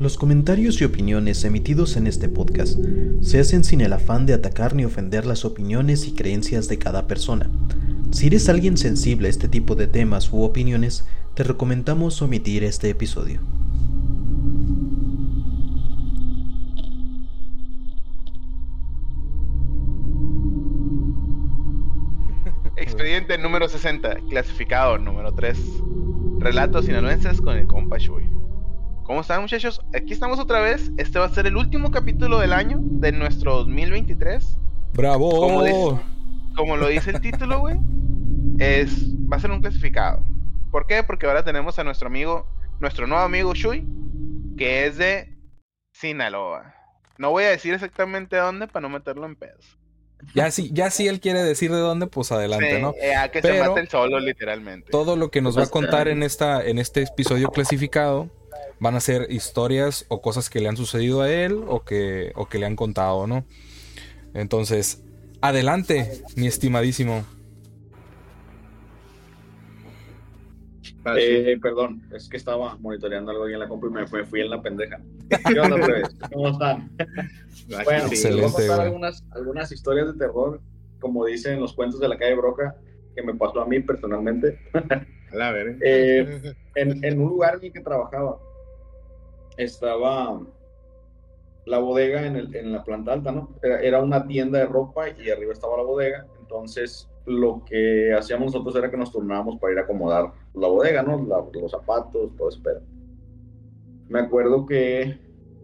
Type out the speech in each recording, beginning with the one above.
Los comentarios y opiniones emitidos en este podcast se hacen sin el afán de atacar ni ofender las opiniones y creencias de cada persona. Si eres alguien sensible a este tipo de temas u opiniones, te recomendamos omitir este episodio. Expediente número 60, clasificado número 3. Relatos sinaloenses con el compa Shui. ¿Cómo están muchachos? Aquí estamos otra vez. Este va a ser el último capítulo del año de nuestro 2023. ¡Bravo! Como, lo dice el título, güey, es, va a ser un clasificado. ¿Por qué? Porque ahora tenemos a nuestro amigo, nuestro nuevo amigo Shui, que es de Sinaloa. No voy a decir exactamente dónde para no meterlo en pedos. Ya si, ya si él quiere decir de dónde, pues adelante, ¿no? Eh, a que se mate el solo, literalmente. Todo lo que nos va a contar en esta, en este episodio clasificado van a ser historias o cosas que le han sucedido a él o que, o que le han contado, ¿no? Entonces, adelante, mi estimadísimo. Eh, perdón, es que estaba monitoreando algo ahí en la compra y me fui, en la pendeja. ¿Qué onda? ¿Cómo están? bueno, voy a contar algunas, algunas historias de terror, como dicen los cuentos de la calle Broca, que me pasó a mí personalmente. A ver. Eh, en, en, un lugar en el que trabajaba, estaba la bodega en, el, en la planta alta, ¿no? Era, una tienda de ropa y arriba estaba la bodega. Entonces, lo que hacíamos nosotros era que nos turnábamos para ir a acomodar la bodega, ¿no? los zapatos, todo eso. Me acuerdo que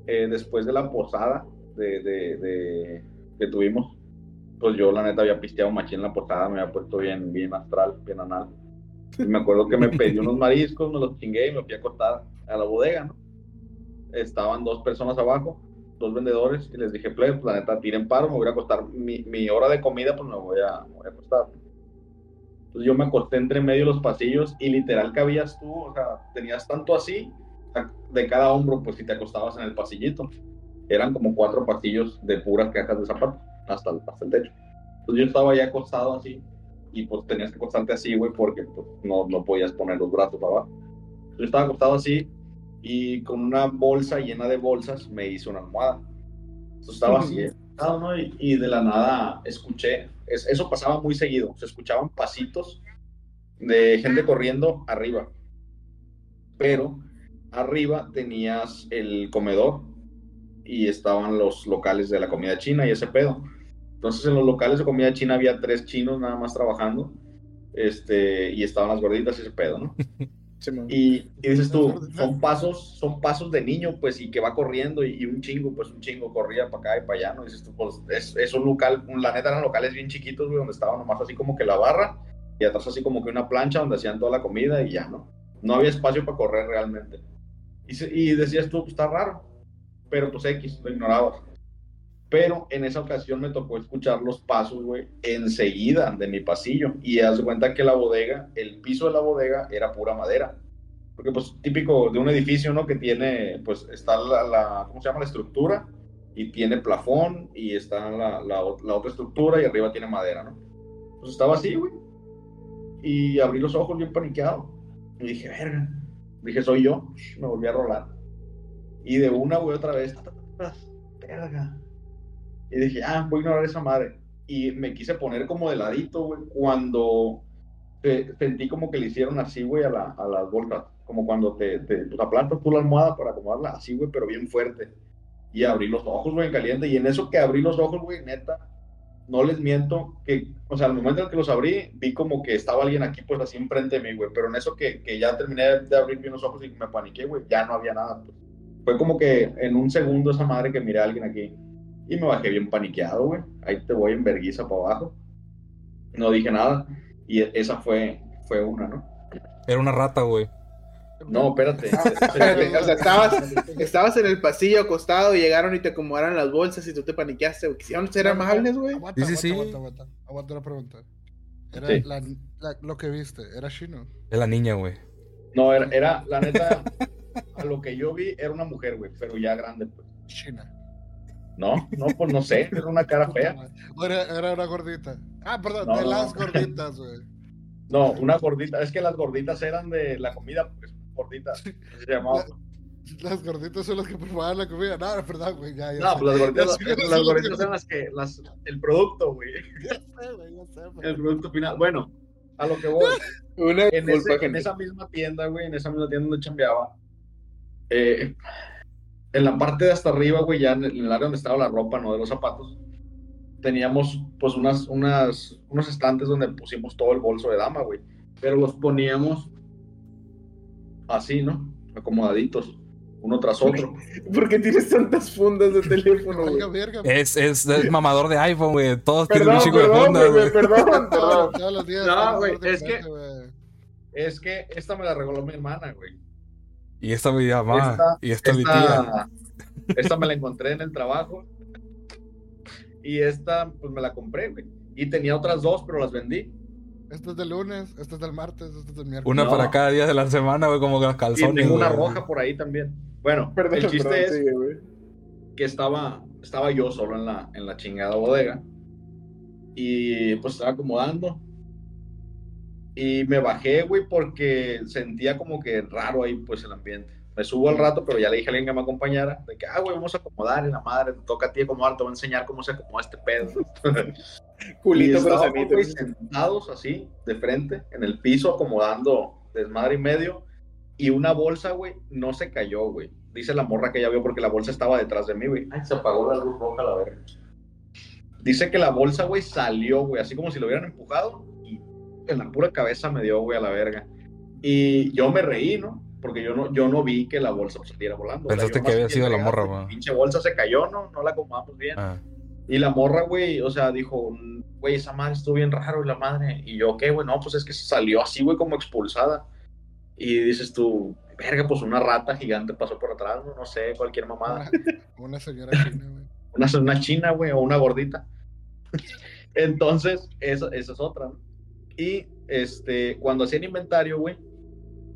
eh, después de la posada de, de, que tuvimos, pues yo la neta había pisteado machín en la posada, me había puesto bien, bien astral, bien anal. Y me acuerdo que me pedí unos mariscos, me los chingué y me fui a acostar a la bodega, ¿no? Estaban dos personas abajo, dos vendedores, y les dije, pues la neta, tiren paro, me voy a acostar mi, mi hora de comida, pues me voy a, voy a acostar. Entonces yo me acosté entre medio de los pasillos y literal cabías tú, o sea, tenías tanto así de cada hombro, pues si te acostabas en el pasillito. Eran como cuatro pasillos de puras cajas de zapatos hasta el, hasta el techo. Entonces yo estaba ya acostado así y pues tenías que acostarte así, güey, porque pues, no, no podías poner los brazos abajo. Yo estaba acostado así y con una bolsa llena de bolsas me hizo una almohada. Eso estaba así, ¿no? y, de la nada escuché, eso pasaba muy seguido, se escuchaban pasitos de gente corriendo arriba, pero arriba tenías el comedor y estaban los locales de la comida china y ese pedo. Entonces en los locales de comida china había tres chinos nada más trabajando este, y estaban las gorditas y ese pedo, ¿no? y, dices tú, son pasos, son pasos de niño, pues, y que va corriendo y, un chingo, pues un chingo corría para acá y para allá, ¿no? dices tú, pues, es, un local, la neta eran locales bien chiquitos, güey, donde estaba nomás así como que la barra y atrás así como que una plancha donde hacían toda la comida y ya, ¿no? No había espacio para correr realmente. Y, y decías tú, pues está raro, pero pues X, lo ignorabas. Pero en esa ocasión me tocó escuchar los pasos, güey, enseguida de mi pasillo. Y haz cuenta que la bodega, el piso de la bodega era pura madera. Porque, pues, típico de un edificio, ¿no? Que tiene, pues, está la, ¿cómo se llama? La estructura. Y tiene plafón. Y está la, la, otra estructura. Y arriba tiene madera, ¿no? Pues estaba así, güey. Y abrí los ojos bien paniqueado. Y dije, verga. Dije, soy yo. Me volví a rolar. Y de una, güey, otra vez. Verga y dije, ah, voy a ignorar esa madre. Y me quise poner como de ladito, güey, cuando sentí como que le hicieron así, güey, a, la, a las bolsas. Como cuando te, te pues, aplantas tú la almohada para acomodarla así, güey, pero bien fuerte. Y abrí los ojos, güey, en caliente. Y en eso que abrí los ojos, güey, neta, no les miento, que, o sea, al momento en que los abrí, vi como que estaba alguien aquí, pues así enfrente de mí, güey. Pero en eso que, que ya terminé de abrir bien los ojos y me paniqué, güey, ya no había nada. Pues. Fue como que en un segundo esa madre que miré a alguien aquí. Y me bajé bien paniqueado, güey. Ahí te voy en verguiza para abajo. No dije nada. Y esa fue, fue una, ¿no? Era una rata, güey. No, espérate. espérate. O sea, estabas, estabas en el pasillo acostado y llegaron y te acomodaron las bolsas y tú te paniqueaste. Güey. ¿Quisieron ser amables, güey? Aguanta, sí, sí, aguanta, aguanta, aguanta, la pregunta. Era la, lo que viste, ¿era chino? Es la niña, güey. No, era, era, la neta, a lo que yo vi, era una mujer, güey, pero ya grande, pues. China. No, no, pues no sé, era una cara fea. Era, una gordita. Ah, perdón, de las gorditas, güey. No, una gordita, es que las gorditas eran de la comida, pues gorditas, se llamaba. Las gorditas son las que preparaban la comida. No, es verdad, güey. Ya, ya No, pues las gorditas, las, gorditas son las que, las, el producto, güey. Ya sé, güey, ya sé, güey. El producto final. Bueno, a lo que voy. Una en, ese- esa misma tienda, güey, en esa misma tienda donde chambeaba, eh, en la parte de hasta arriba, güey, ya en el, área donde estaba la ropa, no de los zapatos, teníamos pues unas, unas, unos estantes donde pusimos todo el bolso de dama, güey, pero los poníamos así, ¿no? Acomodaditos, uno tras otro. ¿Por qué tienes tantas fundas de teléfono, güey? Es, es, es mamador de iPhone, güey. Todos tienen un chingo de perdón, fundas, güey, perdón, Todos, perdón. todos los días. No, güey, es que-. Es que esta me la regaló mi hermana, güey. Y esta mi mamá. Esta- y esta, mi tía. Esta, esta me la encontré en el trabajo. Y esta, pues me la compré, güey. Y tenía otras dos, pero las vendí. Este es del lunes, este es del martes, este es del miércoles. Una No. para cada día de la semana, güey, como los Y calzones. tengo una güey. roja por ahí también. Bueno, Perdón, el chiste es que estaba, estaba yo solo en la, en la chingada bodega. Y pues estaba acomodando. Y me bajé, güey, porque sentía como que raro ahí, pues, el ambiente. Me subo al rato, pero ya le dije a alguien que me acompañara, de que, ah, güey, vamos a acomodar, y la madre, te toca a ti acomodar, te voy a enseñar cómo se acomoda este pedo. Culito pero güey, sentados así, de frente, en el piso, acomodando desmadre y medio. Y una bolsa, güey, no se cayó, güey. Dice la morra que ya vio porque la bolsa estaba detrás de mí, güey. Ay, se apagó la luz roja, la verga. Dice que la bolsa, güey, salió, güey, así como si lo hubieran empujado. Y en la pura cabeza me dio, güey, a la verga. Y yo me reí, ¿no? Porque yo no, yo no vi que la bolsa pues, saliera volando. O sea, Pensaste yo que había sido la morra, güey. Pinche bolsa se cayó, ¿no? No la acomodamos bien. Ah. Y la morra, güey, o sea, dijo, güey, esa madre estuvo bien raro y la madre. Y yo, ¿qué, güey? No, pues es que salió así, güey, como expulsada. Y dices tú, verga, pues una rata gigante pasó por atrás, no, no sé, cualquier mamada. Una, una señora china, güey. Una, una china, güey, o una gordita. Entonces, esa, esa es otra, ¿no? Y este, cuando hacían inventario, güey,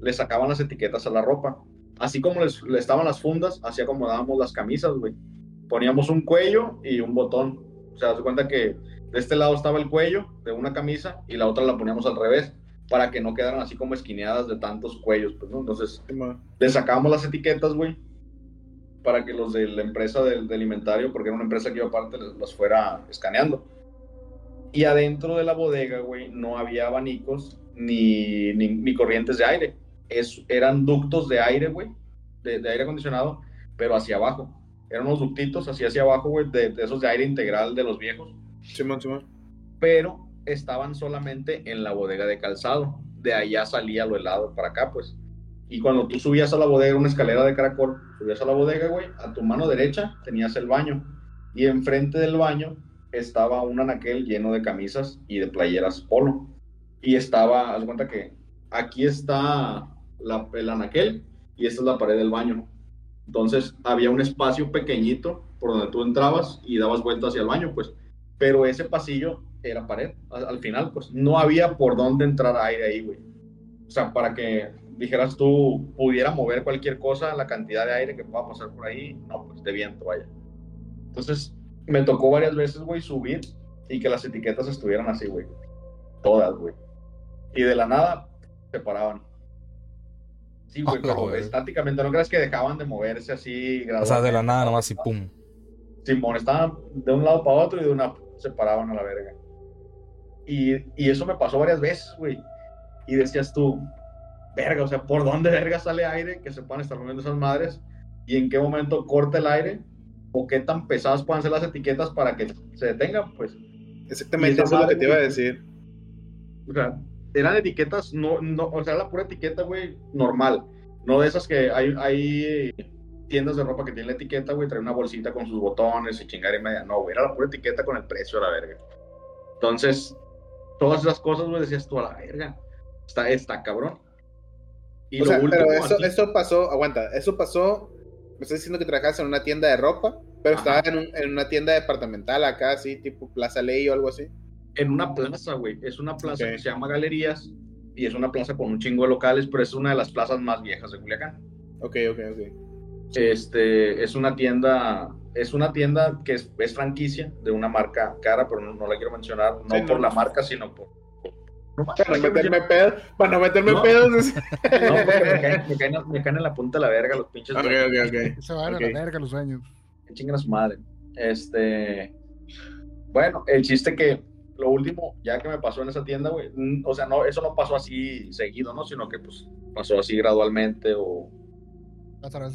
le sacaban las etiquetas a la ropa. Así como les, le estaban las fundas, así acomodábamos las camisas, güey. Poníamos un cuello y un botón. O sea, se cuenta que de este lado estaba el cuello de una camisa y la otra la poníamos al revés para que no quedaran así como esquineadas de tantos cuellos, pues, ¿no? Entonces, le sacábamos las etiquetas, güey, para que los de la empresa del, del inventario, porque era una empresa que yo aparte las fuera escaneando. Y adentro de la bodega, güey, no había abanicos ni, ni, ni corrientes de aire. Es, eran ductos de aire, güey, de, de aire acondicionado, pero hacia abajo. Eran unos ductitos así hacia abajo, güey, de, de esos de aire integral de los viejos Simón, Simón. pero estaban solamente en la bodega de calzado. De allá salía lo helado para acá, pues. Y cuando tú subías a la bodega, una escalera de caracol, subías a la bodega, güey, a tu mano derecha tenías el baño. Y enfrente del baño estaba un anaquel lleno de camisas y de playeras polo. Y estaba, haz cuenta que aquí está la, el anaquel y esta es la pared del baño. Entonces había un espacio pequeñito por donde tú entrabas y dabas vuelta hacia el baño, pues pero ese pasillo era pared. Al, al final, pues no había por dónde entrar aire ahí, güey. O sea, para que dijeras tú, pudiera mover cualquier cosa, la cantidad de aire que pueda pasar por ahí, no, pues de viento, vaya. Entonces, me tocó varias veces, güey, subir y que las etiquetas estuvieran así, güey. Todas, güey. Y de la nada, se paraban. Sí, güey, Ah, pero güey. estáticamente, no creas que dejaban de moverse así. O sea, de la nada nomás y pum. Simón, estaban de un lado para otro y de una se paraban a la verga. Y, y eso me pasó varias veces, güey. Y decías tú, verga, o sea, ¿por dónde verga sale aire que se puedan estar moviendo esas madres? ¿Y en qué momento corta el aire? ¿O qué tan pesadas puedan ser las etiquetas para que se detengan? Pues, Exactamente, eso es lo que te iba a decir. o sea, eran etiquetas, no, no, o sea, la pura etiqueta, güey, normal. No de esas que hay, hay tiendas de ropa que tienen la etiqueta, güey, trae una bolsita con sus botones y chingar y media. No, güey, era la pura etiqueta con el precio a la verga. Entonces, todas esas cosas, güey, decías tú a la verga. Está, está cabrón. Y o lo sea, último, pero eso, eso pasó, aguanta, eso pasó, me estás diciendo que trabajas en una tienda de ropa, pero Ajá. estaba en, un- en una tienda departamental acá, así, tipo Plaza Ley o algo así. en una plaza, güey. Es una plaza Ok. que se llama Galerías y es una plaza con un chingo de locales, pero es una de las plazas más viejas de Culiacán. Ok, ok, ok. Este, es una tienda, es una tienda que es, es franquicia de una marca cara, pero no, no la quiero mencionar, no Sí, por no. la marca, sino por No, Para no meterme pedos. Para no meterme pedos. No, porque me caen, me, caen, me caen en la punta de la verga los pinches. Ok, güeyes. ok, ok. Se van Ok. a la verga los años. Que chinguen a su madre. Este. Bueno, el chiste que lo último, ya que me pasó en esa tienda, güey, o sea, no, eso no pasó así seguido, ¿no? Sino que pues pasó así gradualmente o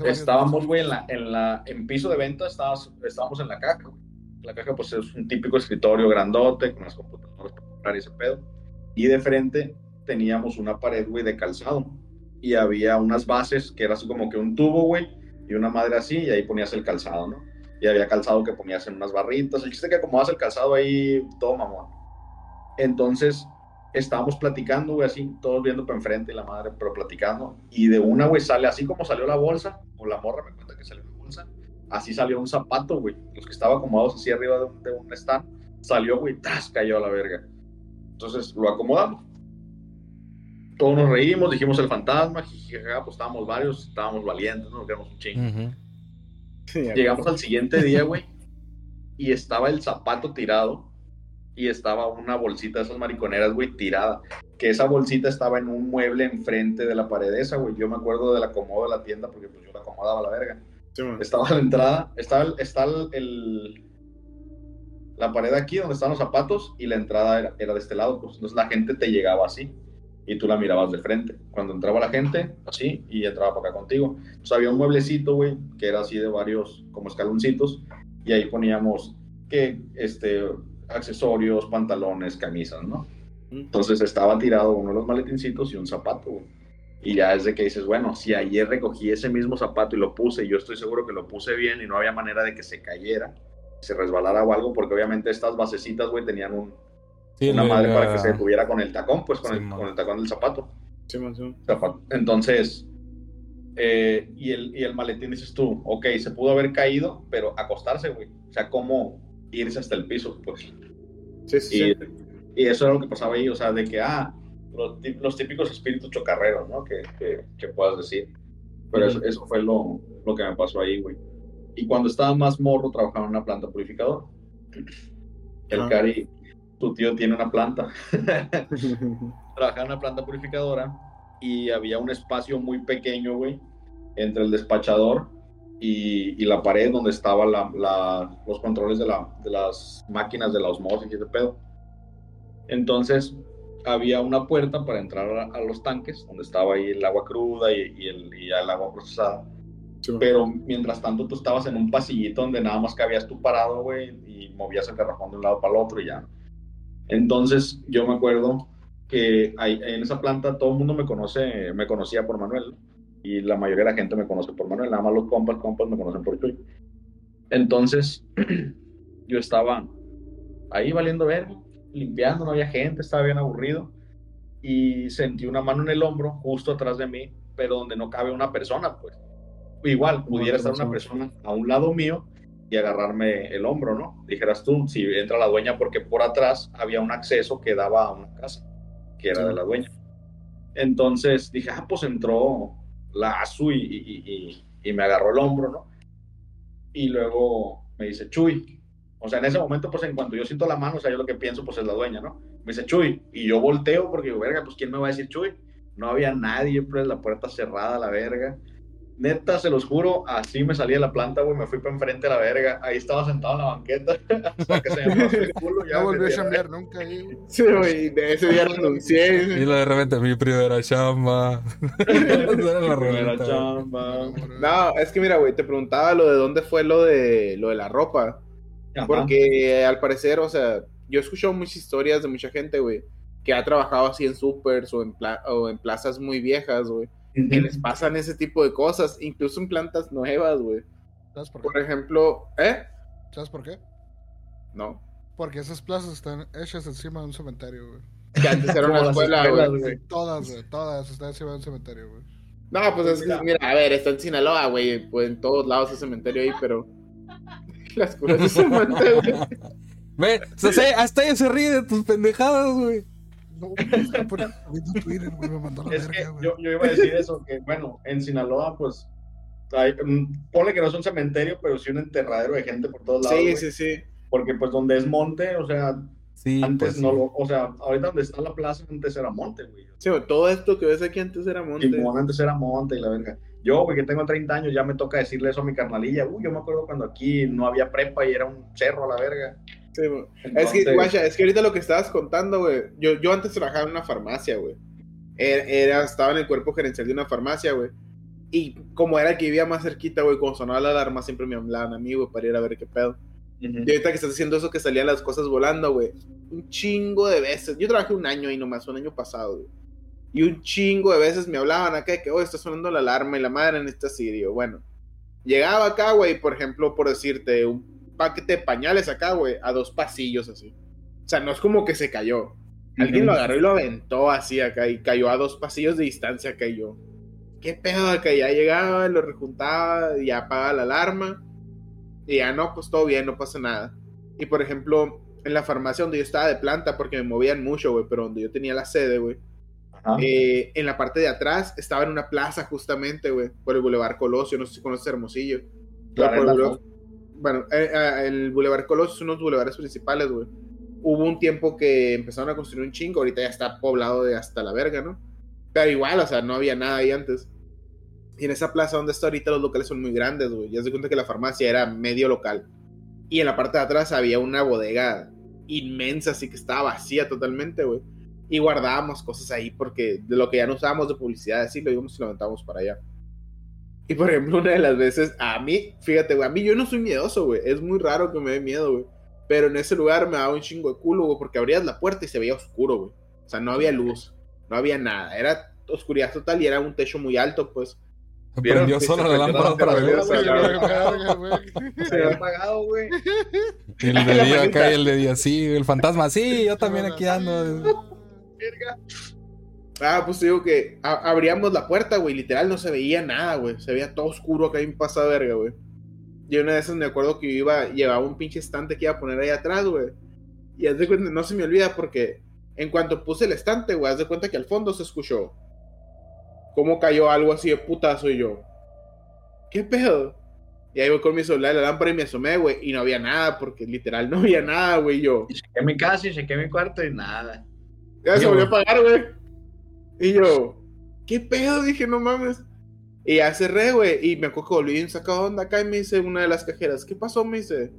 estábamos, güey, en la, en la, en piso de venta, estábamos, estábamos en la caja. güey. La caja, pues, es un típico escritorio grandote, con las computadoras para comprar ese pedo. Y de frente teníamos una pared, güey, de calzado. Y había unas bases que era como que un tubo, güey, y una madre así, y ahí ponías el calzado, ¿no? Y había calzado que ponías en unas barritas. El chiste que acomodabas el calzado ahí, todo mamón. Entonces, estábamos platicando, güey, así, todos viendo para enfrente y la madre, pero platicando. Y de una, güey, sale así como salió la bolsa, o la morra me cuenta que salió una bolsa, así salió un zapato, güey. Los que estaban acomodados así arriba de un, de stand, salió, güey, tras, cayó a la verga. Entonces lo acomodamos. Todos nos reímos, dijimos el fantasma, jijijaja, pues estábamos varios, estábamos valientes, ¿no? nos quedamos un chingo. Sí, Llegamos al siguiente día, güey, y estaba el zapato tirado y estaba una bolsita de esas mariconeras, güey, tirada. Que esa bolsita estaba en un mueble enfrente de la pared esa, güey. Yo me acuerdo del acomodo de la tienda porque pues yo la acomodaba a la verga. sí. Estaba a la entrada, estaba el, está el, el- la pared aquí donde están los zapatos y la entrada era, era de este lado, pues entonces la gente te llegaba así y tú la mirabas de frente. Cuando entraba la gente, así, y entraba para acá contigo. Entonces había un mueblecito, güey, que era así de varios, como escaloncitos, y ahí poníamos que, este, accesorios, pantalones, camisas, ¿no? Entonces estaba tirado uno de los maletincitos y un zapato, güey. Y ya es de que dices, bueno, si ayer recogí ese mismo zapato y lo puse, y yo estoy seguro que lo puse bien y no había manera de que se cayera, se resbalara o algo, porque obviamente estas basecitas, güey, tenían un, Sí, una madre la- para que se detuviera con el tacón, pues con, Sí, el, con el tacón del zapato. Sí, man, sí. zapato. Entonces, eh, y, el, y el maletín dices tú, ok, se pudo haber caído, pero acostarse, güey. O sea, ¿cómo irse hasta el piso? Pues Sí, sí, y, sí. y eso era lo que pasaba ahí, o sea, de que, ah, los, los típicos espíritus chocarreros, ¿no? Que, que, que puedas decir. Pero eso, eso fue lo, lo que me pasó ahí, güey. Y cuando estaba más morro, trabajaba en una planta purificadora. El Ah. Cari, tu tío tiene una planta. trabajaba en una planta purificadora y había un espacio muy pequeño, güey, entre el despachador y, y la pared donde estaban la, la- los controles de, la, de las máquinas de la osmosis y ese pedo. Entonces, había una puerta para entrar a, a los tanques, donde estaba ahí el agua cruda y, y el, y el agua procesada. Pero mientras tanto, tú estabas en un pasillito donde nada más cabías tú parado, güey, y movías el garrafón de un lado para el otro y ya. Entonces, yo me acuerdo que en esa planta todo el mundo me conoce, me conocía por Manuel, y la mayoría de la gente me conoce por Manuel, nada más los compas, compas me conocen por Chuy. Entonces, yo estaba ahí valiendo ver, limpiando, no había gente, estaba bien aburrido, y sentí una mano en el hombro, justo atrás de mí, pero donde no cabe una persona, pues. Igual, pudiera estar una persona a un lado mío y agarrarme el hombro, ¿no? Dijeras tú, si entra la dueña, porque por atrás había un acceso que daba a una casa, que era de la dueña. Entonces dije, ah, pues entró la Azu y, y- y- y me agarró el hombro, ¿no? Y luego me dice, Chuy. O sea, en ese momento, pues en cuanto yo siento la mano, o sea, yo lo que pienso, pues es la dueña, ¿no? Me dice, Chuy. Y yo volteo porque, digo, verga, pues ¿quién me va a decir Chuy? No había nadie, pues la puerta cerrada, la verga. Neta, se los juro, así me salí de la planta, güey, me fui para enfrente a la verga. Ahí estaba sentado en la banqueta, hasta que se me el culo. Ya No volvió a chambear nunca ahí. güey. Sí, güey, de ese día renuncié. Y luego de repente, mi primera chamba. Era la Primera chamba. No, es que mira, güey, te preguntaba lo de dónde fue lo de lo de la ropa. Ajá. Porque eh, al parecer, o sea, yo he escuchado muchas historias de mucha gente, güey, que ha trabajado así en supers o en, pla- o en plazas muy viejas, güey, que les pasan ese tipo de cosas, incluso en plantas nuevas, güey. ¿Sabes por Por qué? ejemplo, ¿eh? ¿Sabes por qué? No. Porque esas plazas están hechas encima de un cementerio, güey. Que antes era una escuela, güey. Todas, güey. Todas están encima de un cementerio, güey. No, pues es que, mira, a ver, está en Sinaloa, güey, pues en todos lados hay cementerio ahí, pero las cosas de cementerio. Ve, o sea, hasta ella se ríe de tus pendejadas, güey. No, está por Twitter, güey. Me mandó la Es que verga, güey. yo, yo iba a decir eso, que bueno, en Sinaloa, pues, hay, mm, ponle que no es un cementerio, pero sí un enterradero de gente por todos lados. Sí, güey. sí, sí. Porque pues donde es monte, o sea, Sí, Antes pues, no sí. lo, o sea, ahorita donde está la plaza antes era monte, güey. Sí, güey, todo esto que ves aquí antes era monte. Simón antes era monte y la verga. Yo, güey, que tengo 30 años, ya me toca decirle eso a mi carnalilla. Uy, yo me acuerdo cuando aquí no había prepa y era un cerro a la verga. Sí, güey. Es Entonces, que, guacha, es que ahorita lo que estabas contando, güey. Yo, yo antes trabajaba en una farmacia, güey. Era, era- estaba en el cuerpo gerencial de una farmacia, güey. Y como era el que vivía más cerquita, güey, cuando sonaba la alarma, siempre me hablaban a mí, güey, para ir a ver qué pedo. Y ahorita que estás haciendo eso, que salían las cosas volando, güey. Un chingo de veces. Yo trabajé un año ahí nomás, un año pasado, güey. Y un chingo de veces me hablaban acá de que, oh, está sonando la alarma y la madre en esta sitio. Bueno, llegaba acá, güey, por ejemplo, por decirte, un paquete de pañales acá, güey, a dos pasillos así. O sea, no es como que se cayó. Alguien lo agarró y lo aventó así acá y cayó a dos pasillos de distancia yo. ¿Qué pedo acá? Ya llegaba, lo rejuntaba y ya apagaba la alarma. Y ya no, pues todo bien, no pasa nada. Y por ejemplo, en la farmacia donde yo estaba de planta, porque me movían mucho, güey, pero donde yo tenía la sede, güey, eh, en la parte de atrás estaba en una plaza justamente, güey, por el Boulevard Colosio, no sé si conoces Hermosillo. Por el Boulevard- bueno, eh, eh, el Boulevard Colosio es uno de los bulevares principales, güey. Hubo un tiempo que empezaron a construir un chingo, ahorita ya está poblado de hasta la verga, ¿no? Pero igual, o sea, no había nada ahí antes. Y en esa plaza donde está ahorita los locales son muy grandes, güey. Ya se cuenta que la farmacia era medio local. Y en la parte de atrás había una bodega inmensa, así que estaba vacía totalmente, güey. Y guardábamos cosas ahí porque de lo que ya no usábamos de publicidad, así lo íbamos y lo aventábamos para allá. Y por ejemplo, una de las veces, a mí, fíjate, güey, a mí yo no soy miedoso, güey. Es muy raro que me dé miedo, güey. Pero en ese lugar me daba un chingo de culo, güey, porque abrías la puerta y se veía oscuro, güey. O sea, no había luz, no había nada. Era oscuridad total y era un techo muy alto, pues. Prendió solo la lámpara otra vez. Se había apagado, güey. El de día acá y el de día, sí, el fantasma, sí, yo también aquí ando. Verga. Ah, pues te digo que abríamos la puerta, güey. Literal no se veía nada, güey. Se veía todo oscuro acá en pasa verga, güey. Y una de esas me acuerdo que yo iba, llevaba un pinche estante que iba a poner ahí atrás, güey. Y haz de cuenta, no se me olvida porque en cuanto puse el estante, güey, haz de cuenta que al fondo se escuchó. Cómo cayó algo así de putazo y yo. ¿Qué pedo? Y ahí voy con mi celular y la lámpara y me asomé, güey. Y no había nada, porque literal no había nada, güey. Yo. Y chequé mi casa y chequé mi cuarto y nada. Ya se volvió a pagar, güey. Y yo, ¿qué pedo? Dije, no mames. Y ya cerré, güey. Y me acuerdo que volví un sacado de onda acá y me dice una de las cajeras, ¿qué pasó? Me dice.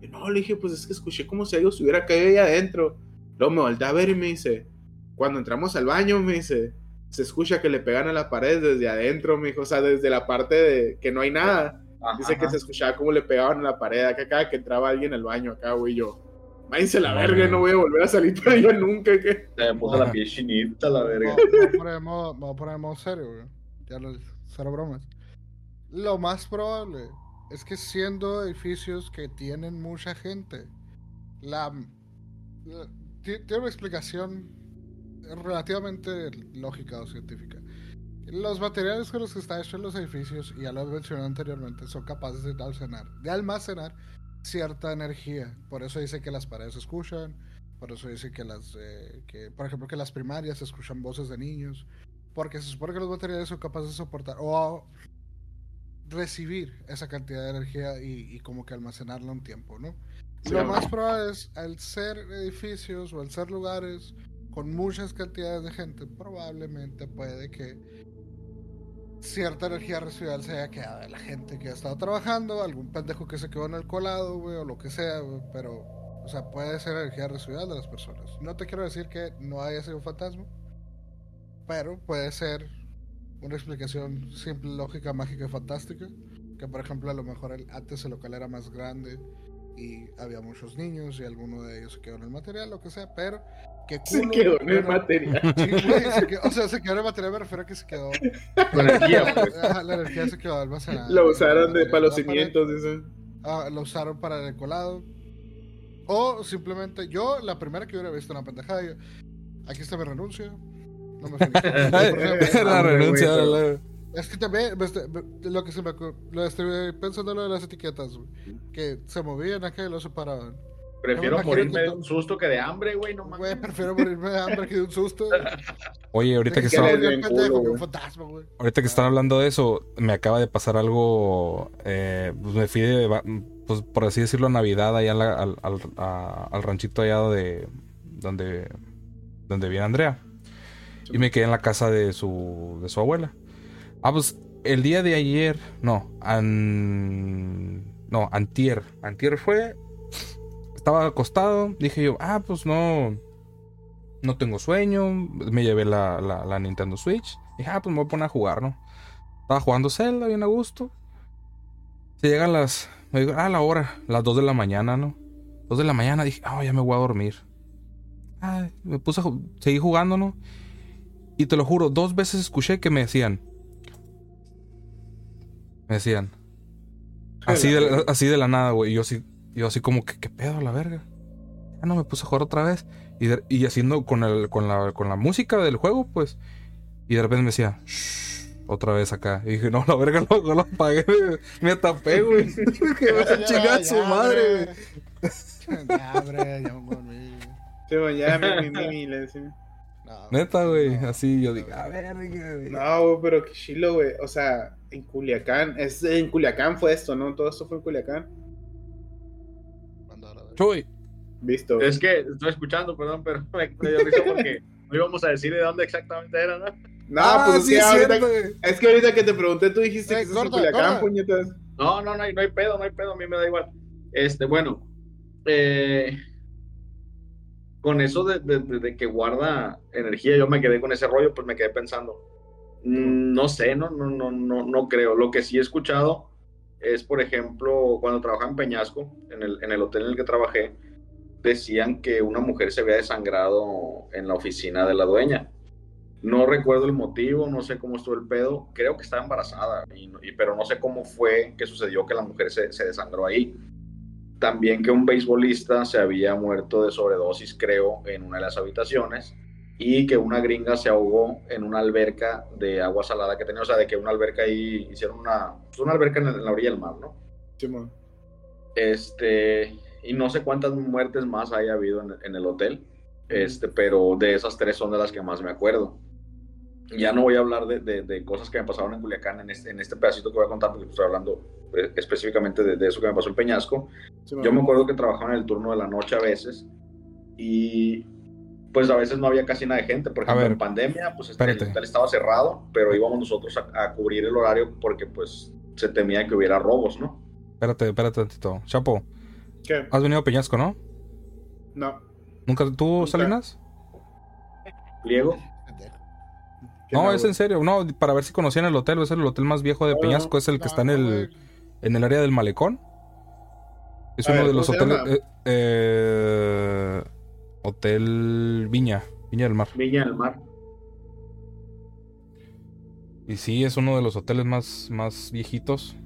Y no, le dije, pues es que escuché como si algo se hubiera caído ahí adentro. Luego me volteé a ver y me dice, cuando entramos al baño, me dice, se escucha que le pegan a la pared desde adentro, me dijo, o sea, desde la parte de que no hay nada. Dice que se escuchaba como le pegaban a la pared acá cada que entraba alguien al baño acá, güey. y Yo, váyanse a la No, verga, no. no voy a volver a salir para allá nunca. que Se me puso la piel chinita, la verga. Vamos vamos a poner en modo- vamos a poner en modo serio, güey. Ya lo, cero bromas. Lo más probable es que siendo edificios que tienen mucha gente, la, la- ti- tiene una explicación relativamente lógica o científica. Los materiales con los que están hechos los edificios, y ya lo he mencionado anteriormente, son capaces de almacenar, de almacenar cierta energía. Por eso dice que las paredes se escuchan, por eso dice que las, eh, que, por ejemplo, que las primarias se escuchan voces de niños, porque se supone que los materiales son capaces de soportar o recibir esa cantidad de energía y, y como que almacenarla un tiempo, ¿no? Sí, Lo más probable es, al ser edificios o al ser lugares con muchas cantidades de gente, probablemente puede que cierta energía residual se haya quedado de la gente que ha estado trabajando, algún pendejo que se quedó en el colado, güey, o lo que sea, pero, o sea, puede ser energía residual de las personas. No te quiero decir que no haya sido un fantasma, pero puede ser una explicación simple, lógica, mágica y fantástica. Que por ejemplo, a lo mejor antes el local era más grande y había muchos niños y alguno de ellos se quedó en el material, lo que sea, pero que Se culo, quedó en el material. Sí, güey, se quedó- o sea, se quedó en el material, me refiero a que se quedó. La energía. Ajá, la energía se quedó almacenada. Lo usaron de La para los cimientos, dice. ah, lo usaron para el colado. O simplemente, yo, la primera que hubiera visto una pendejada, yo, aquí está mi renuncia. No me felicito. La renuncia. la- es que también, me est- me- lo que se me lo estoy pensando lo de las etiquetas, güey, que se movían acá y lo separaban. Prefiero No morirme de un susto que de hambre, güey, no Güey, mames. prefiero morirme de hambre que de un susto. Oye, ahorita que, que estaba- culo, güey. fantasma, güey. ahorita que están hablando de eso, me acaba de pasar algo. eh, pues me fui de. pues por así decirlo, Navidad allá al, al, al, a- al ranchito allá de donde, donde viene Andrea. Y me quedé en la casa de su, de su abuela. Ah, pues el día de ayer, no, an, no, antier, antier fue, estaba acostado, dije yo, ah, pues no, no tengo sueño, me llevé la, la, la Nintendo Switch, dije, ah, pues me voy a poner a jugar, ¿no? Estaba jugando Zelda bien a gusto. Se llegan las, me digo, ah, la hora, las 2 de la mañana, ¿no? 2 de la mañana dije, ah, ya me voy a dormir. Ah, me puse a seguí jugando, ¿no? Y te lo juro, dos veces escuché que me decían. Me decían. Así de, la- así de la nada, güey. Y yo así, yo así como que, ¿qué pedo, la verga? Ah, no, me puse a jugar otra vez. Y, de- y haciendo con, el, con, la, con la música del juego, pues. Y de repente me decía, "Shh", otra vez acá. Y dije, no, la verga, lo, lo apagué. Me, me tapé, güey. que me a chingar su madre, güey. Ya, hombre, ya me dormí. Sí, bueno, ya, mi, mi, mi, le. No, Neta, güey. no. Así yo digo, a verga, güey. No, güey, pero qué chilo, güey. O sea, en Culiacán, es, en Culiacán fue esto, ¿no? Todo esto fue en Culiacán. Chuy. Visto. Es que estoy escuchando, perdón, pero me dio risa porque no íbamos a decir de dónde exactamente era, ¿no? No, Ah, pues sí, es, que ahorita, es que ahorita que te pregunté, tú dijiste Eh, que estás en corta, Culiacán, corta. puñetas. No, no, no hay, no hay pedo, no hay pedo, a mí me da igual. Este, bueno, eh, con eso de, de- de- de que guarda energía, yo me quedé con ese rollo, pues me quedé pensando. Mm, No sé, no, no, no, no, no creo. Lo que sí he escuchado es, por ejemplo, cuando trabajaba en Peñasco, en el, en el hotel en el que trabajé, decían que una mujer se había desangrado en la oficina de la dueña. No recuerdo el motivo, no sé cómo estuvo el pedo. Creo que estaba embarazada, pero no sé cómo fue que sucedió que la mujer se, se desangró ahí. También que un beisbolista se había muerto de sobredosis, creo, en una de las habitaciones. Y que una gringa se ahogó en una alberca de agua salada que tenía. O sea, de que una alberca ahí hicieron una, pues una alberca en, la- en la orilla del mar, ¿no? Simón. Este, y no sé cuántas muertes más haya habido en, en el hotel, este, pero de esas tres son de las que más me acuerdo. Ya no voy a hablar de, de- de cosas que me pasaron en Culiacán en este, en este pedacito que voy a contar, porque estoy hablando específicamente de, de eso que me pasó en Peñasco. Simón. Yo me acuerdo que trabajaba en el turno de la noche a veces y pues a veces no había casi nada de gente. Por ejemplo, ver, en pandemia, pues este, el hotel estaba cerrado, pero íbamos nosotros a, a cubrir el horario porque pues se temía que hubiera robos, ¿no? Espérate, espérate tantito. Chapo, ¿Qué? has venido a Peñasco, ¿no? No. ¿Nunca tú, Nunca. Salinas? Pliego. Pendejo. ¿Qué No, es en serio. No, para ver si conocían el hotel. Es el hotel más viejo de No, Peñasco. Es el que No, está en el, en el área del malecón. Es A uno ver, de los ¿cómo se hoteles. eh, eh, hotel Viña. Viña del Mar. Viña del Mar. Y sí, es uno de los hoteles más, más viejitos.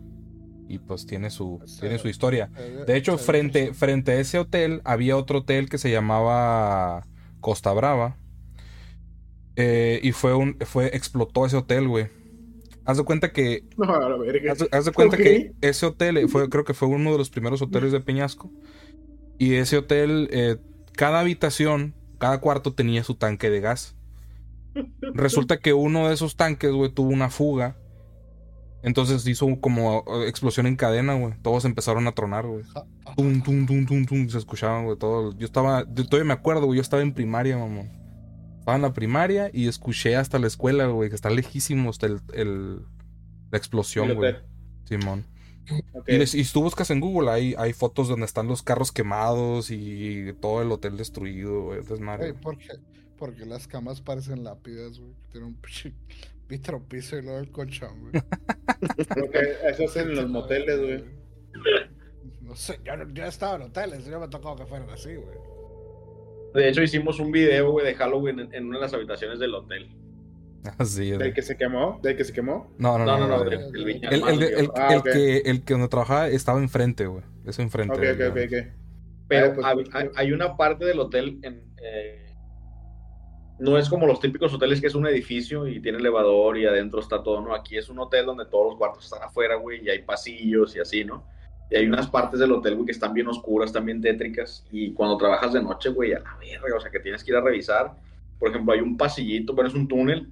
Y pues tiene su, O sea, tiene su historia. Eh, De hecho, frente, frente a ese hotel había otro hotel que se llamaba Costa Brava. Eh, y fue un, fue, explotó ese hotel, güey. Haz de cuenta que, No, a la verga. haz de, haz de cuenta que ese hotel eh, fue, creo que fue uno de los primeros hoteles de Peñasco. Y ese hotel, eh, cada habitación, cada cuarto tenía su tanque de gas. Resulta que uno de esos tanques, güey, tuvo una fuga. Entonces hizo como eh, explosión en cadena, güey. Todos empezaron a tronar, güey. Tum, tum, tum, tum, tum, se escuchaban, güey, todo. Yo estaba, yo todavía me acuerdo, güey, yo estaba en primaria, mamá. Estaba en la primaria y escuché hasta la escuela, güey, que está lejísimo hasta el, el- la explosión, güey. Simón. Y, les- y si tú buscas en Google, hay, hay fotos donde están los carros quemados y todo el hotel destruido, güey, desmadre. Güey, ¿por qué? Porque las camas parecen lápidas, güey. Tienen un pinche vitro piso y luego el colchón, güey. Creo que eso es en los moteles, güey. No sé, yo, no- yo he estado en hoteles, yo me tocó que fueran así, güey. De hecho, hicimos un video, güey, de Halloween en, en una de las habitaciones del hotel. Así es. ¿Del que se quemó? ¿Del que se quemó? No, no, No, no. no, no, el. Ah, que, el que donde trabajaba estaba enfrente, güey. Eso enfrente. Ok, ok, ok, ok. Pero Ah, pues, hay, pues, hay- hay una parte del hotel en, eh, no es como los típicos hoteles que es un edificio y tiene elevador y adentro está todo, ¿no? Aquí es un hotel donde todos los cuartos están afuera, güey, y hay pasillos y así, ¿no? Y hay unas partes del hotel, güey, que están bien oscuras, están bien tétricas. Y cuando trabajas de noche, güey, a la verga, o sea, que tienes que ir a revisar. Por ejemplo, hay un pasillito, pero es un túnel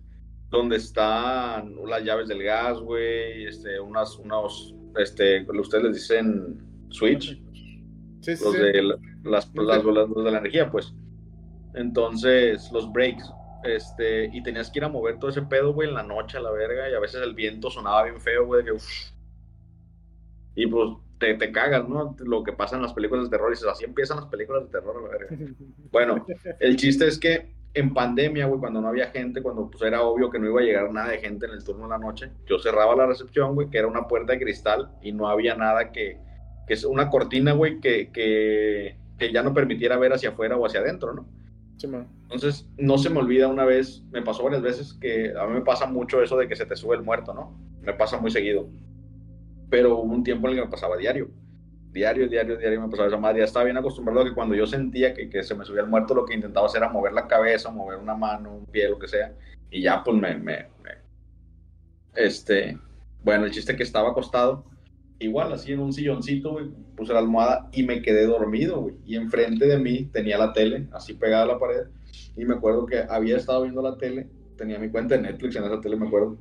donde están las llaves del gas, güey, este, unas, unos, este, ustedes les dicen Switch, Sí, sí, los de la- las, las, las- los de la energía, pues. Entonces, los breaks, este, y tenías que ir a mover todo ese pedo, güey, en la noche a la verga, y a veces el viento sonaba bien feo, güey, que, y pues te, te cagas, ¿no? Lo que pasa en las películas de terror, y dices, así empiezan las películas de terror, a la verga. Bueno, el chiste es que en pandemia, güey, cuando no había gente, cuando pues era obvio que no iba a llegar nada de gente en el turno de la noche, yo cerraba la recepción, güey, que era una puerta de cristal y no había nada que, que es una cortina, güey, que, que, que ya no permitiera ver hacia afuera o hacia adentro, ¿no? Sí. Entonces, no se me olvida una vez, me pasó varias veces que a mí me pasa mucho eso de que se te sube el muerto, ¿no? Me pasa muy seguido. Pero hubo un tiempo en el que me pasaba diario. Diario, diario, diario me pasaba esa madre. Ya estaba bien acostumbrado a que cuando yo sentía que, que se me subía el muerto, lo que intentaba hacer era mover la cabeza, mover una mano, un pie, lo que sea. Y ya, pues me. me, este. Bueno, el chiste que estaba acostado, igual, así en un silloncito, güey, puse la almohada y me quedé dormido, güey. Y enfrente de mí tenía la tele, así pegada a la pared. Y me acuerdo que había estado viendo la tele, tenía mi cuenta de Netflix en esa tele, me acuerdo.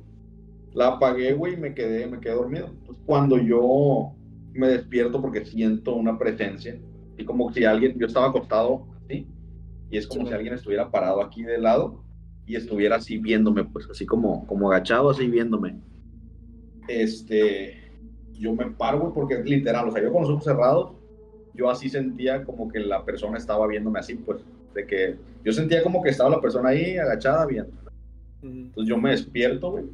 La apagué, güey, y me quedé, me quedé dormido. Entonces, cuando yo me despierto porque siento una presencia, y como si alguien, yo estaba acostado así, y es como Sí. si alguien estuviera parado aquí de lado y estuviera así viéndome, pues así como, como agachado, así viéndome. Este, yo me paro, porque es literal, o sea, yo con los ojos cerrados, yo así sentía como que la persona estaba viéndome así, pues, de que yo sentía como que estaba la persona ahí agachada viendo. Entonces yo me despierto, güey,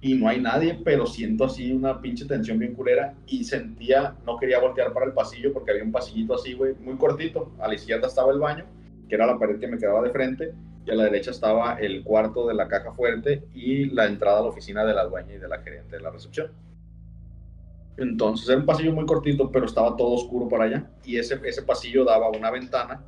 y no hay nadie, pero siento así una pinche tensión bien culera y sentía, no quería voltear para el pasillo porque había un pasillito así, güey, muy cortito. A la izquierda estaba el baño, que era la pared que me quedaba de frente, y a la derecha estaba el cuarto de la caja fuerte y la entrada a la oficina de la dueña y de la gerente de la recepción. Entonces era un pasillo muy cortito, pero estaba todo oscuro por allá. Y ese, ese pasillo daba a una ventana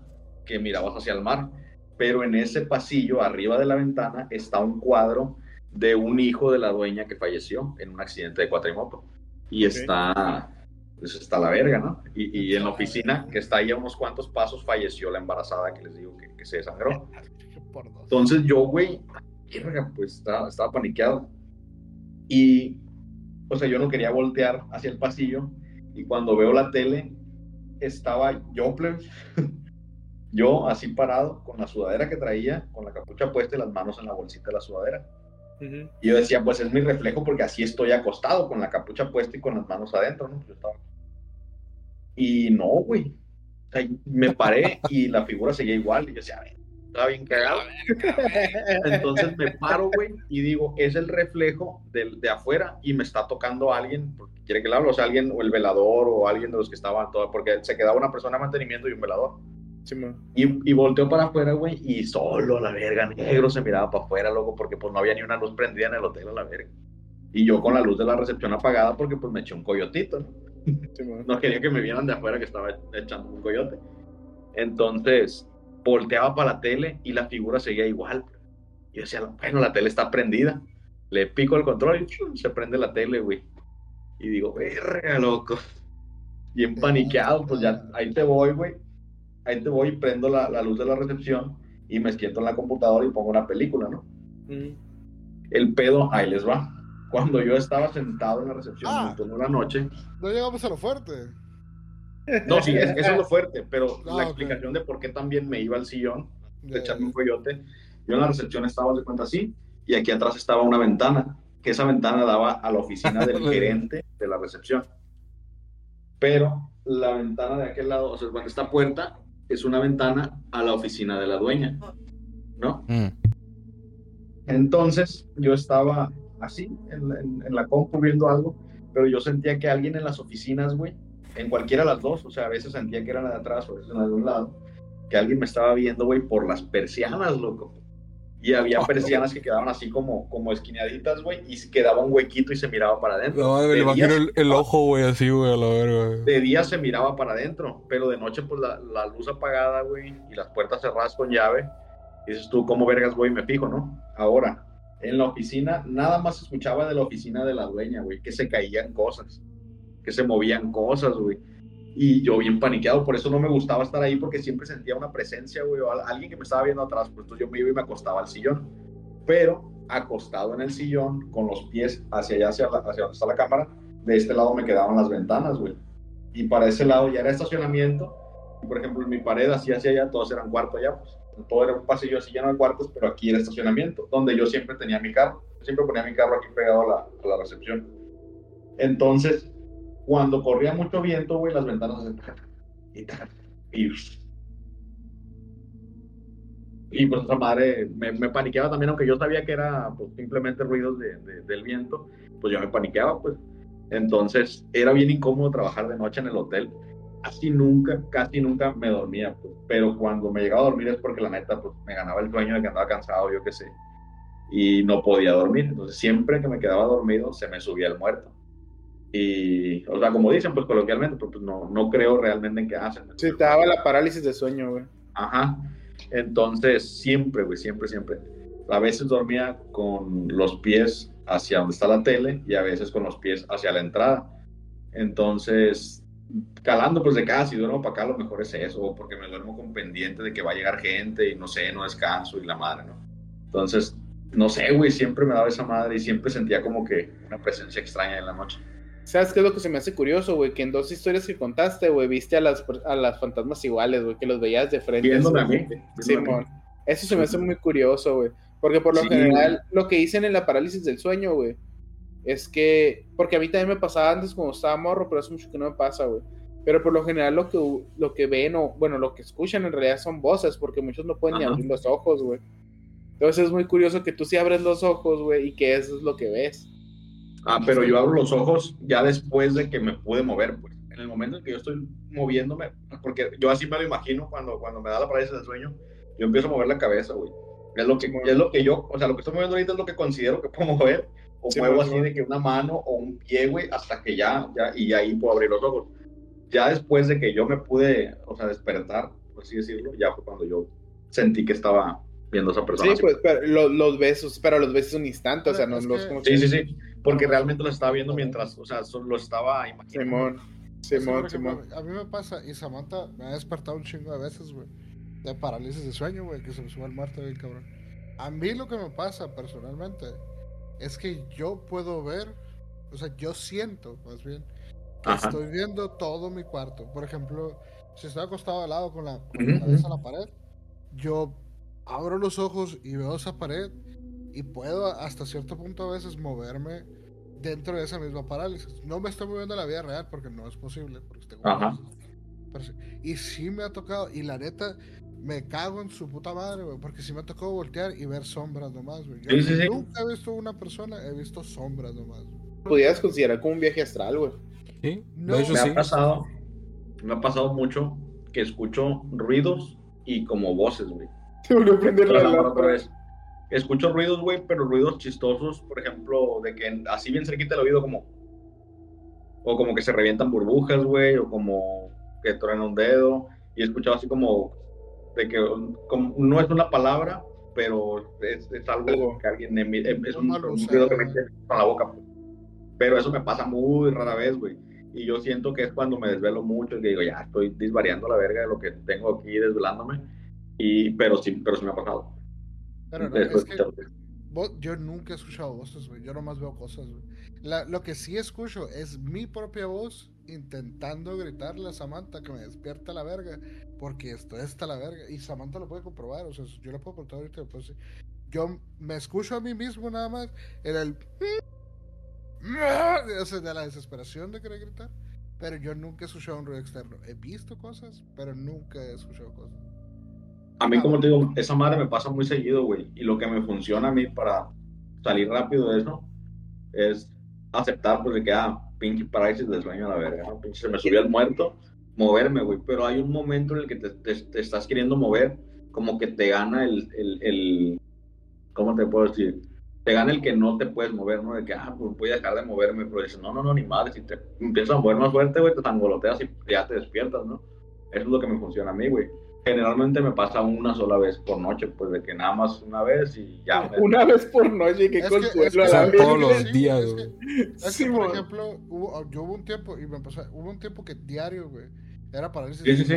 que mirabas hacia el mar. Pero en ese pasillo, arriba de la ventana, está un cuadro de un hijo de la dueña que falleció en un accidente de cuatrimoto. Y Ok. está, pues está la verga, ¿no? Y, y en la oficina, que está ahí a unos cuantos pasos, falleció la embarazada que les digo que, que se desangró. Entonces yo, güey, pues estaba, estaba paniqueado. Y, o sea, yo no quería voltear hacia el pasillo. Y cuando veo la tele, estaba yo, yo así parado, con la sudadera que traía, con la capucha puesta y las manos en la bolsita de la sudadera. Y yo decía, pues es mi reflejo porque así estoy acostado, con la capucha puesta y con las manos adentro, ¿no? Yo estaba... Y no, güey. Me paré y la figura seguía igual. Y yo decía, a ver, estaba bien cagado. Entonces me paro, güey, y digo, es el reflejo del, de afuera y me está tocando alguien, porque quiere que le hable, o sea, alguien, o el velador, o alguien de los que estaban, todo, porque se quedaba una persona de mantenimiento y un velador. Sí. Y, y volteó para afuera, güey, y solo a la verga, negro se miraba para afuera, loco, porque pues no había ni una luz prendida en el hotel a la verga. Y yo con la luz de la recepción apagada porque pues me eché un coyotito, ¿no? Sí. No quería que me vieran de afuera que estaba echando un coyote. Entonces, volteaba para la tele y la figura seguía igual. Yo decía, bueno, la tele está prendida. Le pico el control y ¡chum! se prende la tele, güey. Y digo, verga, loco. Bien paniqueado, pues ya, ahí te voy, güey. Ahí te voy y prendo la, la luz de la recepción y me siento en la computadora y pongo una película, ¿no? El pedo, ahí les va. Cuando yo estaba sentado en la recepción Ah. en la noche, No llegamos a lo fuerte. no, sí, es- eso es lo fuerte, pero Ah, la explicación de por qué también me iba al sillón de echarme un coyote. Yo en la recepción estaba de cuenta así, y aquí atrás estaba una ventana, que esa ventana daba a la oficina del gerente de la recepción. Pero la ventana de aquel lado, o sea, esta puerta es una ventana a la oficina de la dueña, ¿no? Mm. Entonces yo estaba así en, en- en la compu viendo algo, pero yo sentía que alguien en las oficinas, güey, en cualquiera de las dos, o sea, a veces sentía que era la de atrás o a veces en la de un lado, que alguien me estaba viendo, güey, por las persianas, loco. Y había persianas que quedaban así como, como esquineaditas, güey, y quedaba un huequito y se miraba para adentro. No, me imagino el, el ojo, güey, así, güey, a la verga. de día se miraba para adentro, pero de noche, pues la, la luz apagada, güey, y las puertas cerradas con llave. Y dices tú, ¿cómo vergas, güey? Me fijo, ¿no? Ahora, en la oficina, nada más escuchaba de la oficina de la dueña, güey, que se caían cosas, que se movían cosas, güey. Y yo bien paniqueado, por eso no me gustaba estar ahí, porque siempre sentía una presencia, güey, o al- alguien que me estaba viendo atrás, pues entonces yo me iba y me acostaba al sillón. Pero acostado en el sillón, con los pies hacia allá, hacia, la- hacia donde está la cámara, de este lado me quedaban las ventanas, güey. y para ese lado ya era estacionamiento. Y por ejemplo, en mi pared, así hacia allá, todos eran cuartos allá, pues todo era un pasillo así lleno de cuartos, pero aquí era estacionamiento, donde yo siempre tenía mi carro. Siempre ponía mi carro aquí pegado a la, a la recepción. Entonces, cuando corría mucho viento, güey, las ventanas se... Y, y, pues esa madre me, me, paniqueaba también, aunque yo sabía que era pues, simplemente ruidos de, de, del viento, pues yo me paniqueaba, pues. Entonces era bien incómodo trabajar de noche en el hotel. Casi nunca, casi nunca me dormía, pues. pero cuando me llegaba a dormir es porque la neta pues, me ganaba el sueño de que andaba cansado, yo qué sé, y no podía dormir. Entonces siempre que me quedaba dormido se me subía el muerto. Y, o sea, como dicen, pues coloquialmente, pues, pues no, no creo realmente en que hacen. Sí, te daba la parálisis de sueño, güey. Ajá. Entonces, siempre, güey, siempre, siempre. A veces dormía con los pies hacia donde está la tele y a veces con los pies hacia la entrada. Entonces, calando pues de casa, si duermo para acá, lo mejor es eso, porque me duermo con pendiente de que va a llegar gente y no sé, no descanso y la madre, ¿no? Entonces, no sé, güey, siempre me daba esa madre y siempre sentía como que una presencia extraña en la noche. ¿Sabes qué es lo que se me hace curioso, güey? Que en dos historias que contaste, güey, viste a las, a las fantasmas iguales, güey, que los veías de frente. A mí. Simón. Eso se me hace muy curioso, güey. Porque por lo sí. general, lo que dicen en la parálisis del sueño, güey, es que. Porque a mí también me pasaba antes cuando estaba morro, pero hace mucho que no me pasa, güey. Pero por lo general, lo que, lo que ven o, bueno, lo que escuchan en realidad son voces, porque muchos no pueden Ajá. ni abrir los ojos, güey. Entonces es muy curioso que tú sí abres los ojos, güey, y que eso es lo que ves. Ah, pero yo abro los ojos ya después de que me pude mover, pues. En el momento en que yo estoy moviéndome, porque yo así me lo imagino cuando, cuando me da la parálisis del sueño, yo empiezo a mover la cabeza, güey. Es lo, que, es lo que yo, o sea, lo que estoy moviendo ahorita es lo que considero que puedo mover, o sí, muevo así de que una mano o un pie, güey, hasta que ya, ya, y ahí puedo abrir los ojos. Ya después de que yo me pude, o sea, despertar, por así decirlo, ya fue cuando yo sentí que estaba viendo a esa persona. Sí, pues, pero los, los besos, pero los besos un instante, o sea, no los... Como sí, sí, sí, porque realmente lo estaba viendo mientras, o sea, lo estaba imaginando. Simón, Simón, Simón. A mí me pasa, y Samantha me ha despertado un chingo de veces, güey, de parálisis de sueño, güey, que se me sube el muerto, el cabrón. A mí lo que me pasa personalmente es que yo puedo ver, o sea, yo siento, más bien, que Ajá. estoy viendo todo mi cuarto. Por ejemplo, si estoy acostado al lado con la, con la cabeza a la pared, yo abro los ojos y veo esa pared y puedo hasta cierto punto a veces moverme dentro de esa misma parálisis. No me estoy moviendo en la vida real porque no es posible. Porque tengo Ajá. Y sí me ha tocado, y la neta, me cago en su puta madre, güey, porque sí me ha tocado voltear y ver sombras nomás, güey. Yo sí, sí, sí. nunca he visto una persona, he visto sombras nomás. Podrías considerar como un viaje astral, güey. Sí, No, de hecho me sí. ha pasado, me ha pasado mucho que escucho ruidos y como voces, güey. Se volvió a prender la Otra lámpara. vez. Escucho ruidos, güey, pero ruidos chistosos, por ejemplo, de que así bien cerquita el oído como... O como que se revientan burbujas, güey, o como que truena un dedo. Y he escuchado así como de que como, no es una palabra, pero es, es algo que alguien emi- es un, un ruido que me con la boca. pues. Pero eso me pasa muy rara vez, güey. Y yo siento que es cuando me desvelo mucho y que digo, ya estoy disvariando la verga de lo que tengo aquí desvelándome. Y, pero sí, pero sí me ha pasado. Pero no, es que escuchar- vo- yo nunca he escuchado voces, güey. Yo nomás veo cosas, güey. La- lo que sí escucho es mi propia voz intentando gritarle a Samantha que me despierta la verga. Porque esto está la verga. Y Samantha lo puede comprobar. O sea, yo lo puedo contar ahorita. Pues, yo me escucho a mí mismo nada más en el. O sea, de la desesperación de querer gritar. Pero yo nunca he escuchado un ruido externo. He visto cosas, pero nunca he escuchado cosas. A mí, como te digo, esa madre me pasa muy seguido, güey. Y lo que me funciona a mí para salir rápido de eso es aceptar, pues, de que, ah, pinche parálisis del sueño a la verga, ¿no? Pinche, se me subió el muerto, moverme, güey. Pero hay un momento en el que te, te- te estás queriendo mover, como que te gana el, el, el- ¿cómo te puedo decir? Te gana el que no te puedes mover, ¿no? De que, ah, pues voy a dejar de moverme. Pero dices, no, no, no, ni madre. Si te empiezas a mover más fuerte, güey, te tangoloteas y ya te despiertas, ¿no? Eso es lo que me funciona a mí, güey. Generalmente me pasa una sola vez por noche, pues de que nada más una vez y ya. me- Una vez por noche, qué Es que- es consuelo que a la todos los días, es güey. que- Es que, Sí, por ejemplo, hubo, yo hubo un tiempo, y me pasó, hubo un tiempo que diario, güey, era parálisis Sí, sí, sí.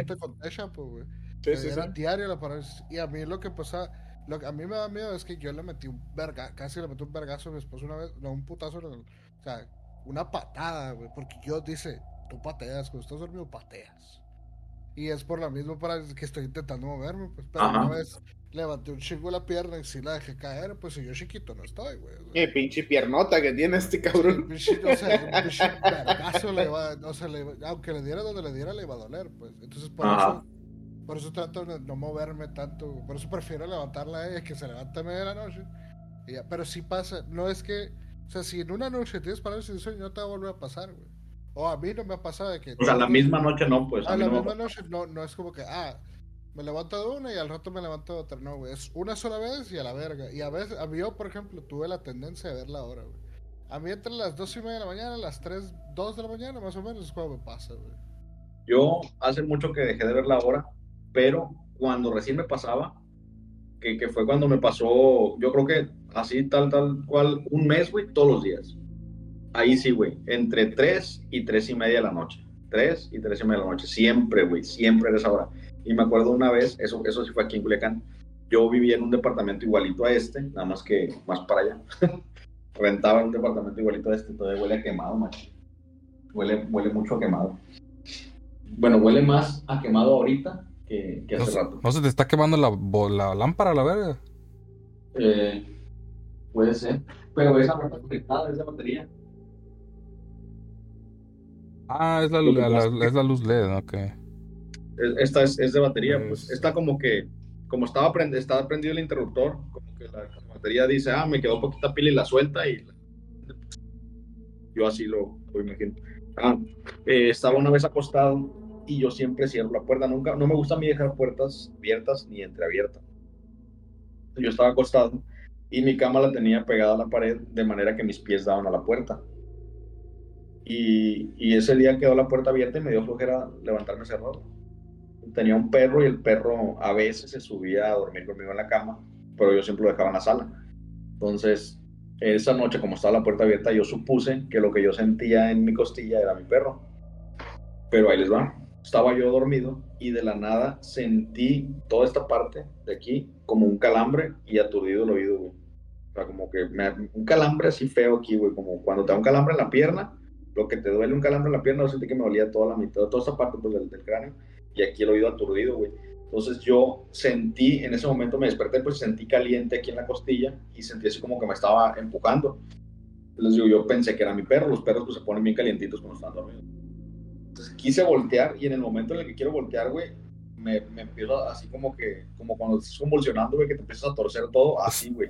güey. Sí, sí, era sí. diario la parálisis. Y a mí lo que pasa, lo que a mí me da miedo es que yo le metí un verga, casi le metí un vergazo a mi esposo una vez, no, un putazo, en el- o sea, una patada, güey, porque yo dice, tú pateas, cuando estás dormido pateas. Y es por lo mismo para que estoy intentando moverme, pues, pero Ajá. una vez levanté un chingo la pierna y si la dejé caer, pues si yo chiquito no estoy, güey. o sea, Qué pinche piernota que tiene este cabrón. pinche- o sea, un pinche vergazo le va, o sea, le iba- aunque le diera donde le diera, le iba a doler, pues. Entonces, por Ajá. eso, por eso trato de no moverme tanto, por eso prefiero levantarla a ella que se levante a media de la noche. Y ya, pero sí pasa, no es que, o sea, si en una noche tienes parálisis de sueño, no te va a volver a pasar, güey. O a mí no me ha pasado de que... O sea, la misma noche no, pues. A A mí la no misma noche no, no es como que, ah, me levanto de una y al rato me levanto de otra. No, güey. Es una sola vez y a la verga. Y a veces, a mí yo, por ejemplo, tuve la tendencia de ver la hora, güey. A mí entre las dos y media de la mañana, las 3, 2 de la mañana, más o menos, es cuando me pasa, güey. Yo hace mucho que dejé de ver la hora, pero cuando recién me pasaba, que, que fue cuando me pasó, yo creo que así, tal, tal cual, un mes, güey, todos los días. Ahí sí, güey, entre 3 y 3 y media de la noche. 3 y 3 y media de la noche, siempre, güey, siempre era esa hora. Y me acuerdo una vez, eso, eso sí fue aquí en Culiacán, yo vivía en un departamento igualito a este, nada más que más para allá. Rentaba en un departamento igualito a este, todavía huele a quemado, macho. Huele, huele mucho a quemado. Bueno, huele más a quemado ahorita que, hace rato. no se te está quemando la, lámpara, la verga. Eh, puede ser. Pero esa está conectada, es de batería. Ah, es la, que la- la- es la luz LED, ok. Es- Esta es, es de batería, pues. Es- Está como que, como estaba, prend- estaba prendido el interruptor, como que la, batería dice, ah, me quedó poquita pila y la suelta y... Yo así lo, lo imagino. Ah, eh, estaba una vez acostado y yo siempre cierro la puerta. Nunca, no me gusta a mí dejar puertas abiertas ni entreabiertas. Yo estaba acostado y mi cama la tenía pegada a la pared de manera que mis pies daban a la puerta. Y, y ese día quedó la puerta abierta y me dio flojera levantarme cerrado. Tenía un perro y el perro a veces se subía a dormir conmigo en la cama, pero yo siempre lo dejaba en la sala. Entonces, esa noche, como estaba la puerta abierta, yo supuse que lo que yo sentía en mi costilla era mi perro. Pero ahí les va. Estaba yo dormido y de la nada sentí toda esta parte de aquí como un calambre y aturdido el oído, güey. O sea, como que me- un calambre así feo aquí, güey. Como cuando te da un calambre en la pierna, lo que te duele un calambre en la pierna, yo sentí que me dolía toda la mitad, toda esta parte pues, del, del cráneo y aquí el oído aturdido, güey. Entonces yo sentí, en ese momento me desperté, pues sentí caliente aquí en la costilla y sentí así como que me estaba empujando. Les digo, yo pensé que era mi perro, los perros pues se ponen bien calientitos cuando están dormidos. Entonces quise voltear y en el momento en el que quiero voltear, güey, me, me empiezo así como que, como cuando estás convulsionando, güey, que te empiezas a torcer todo, así, güey.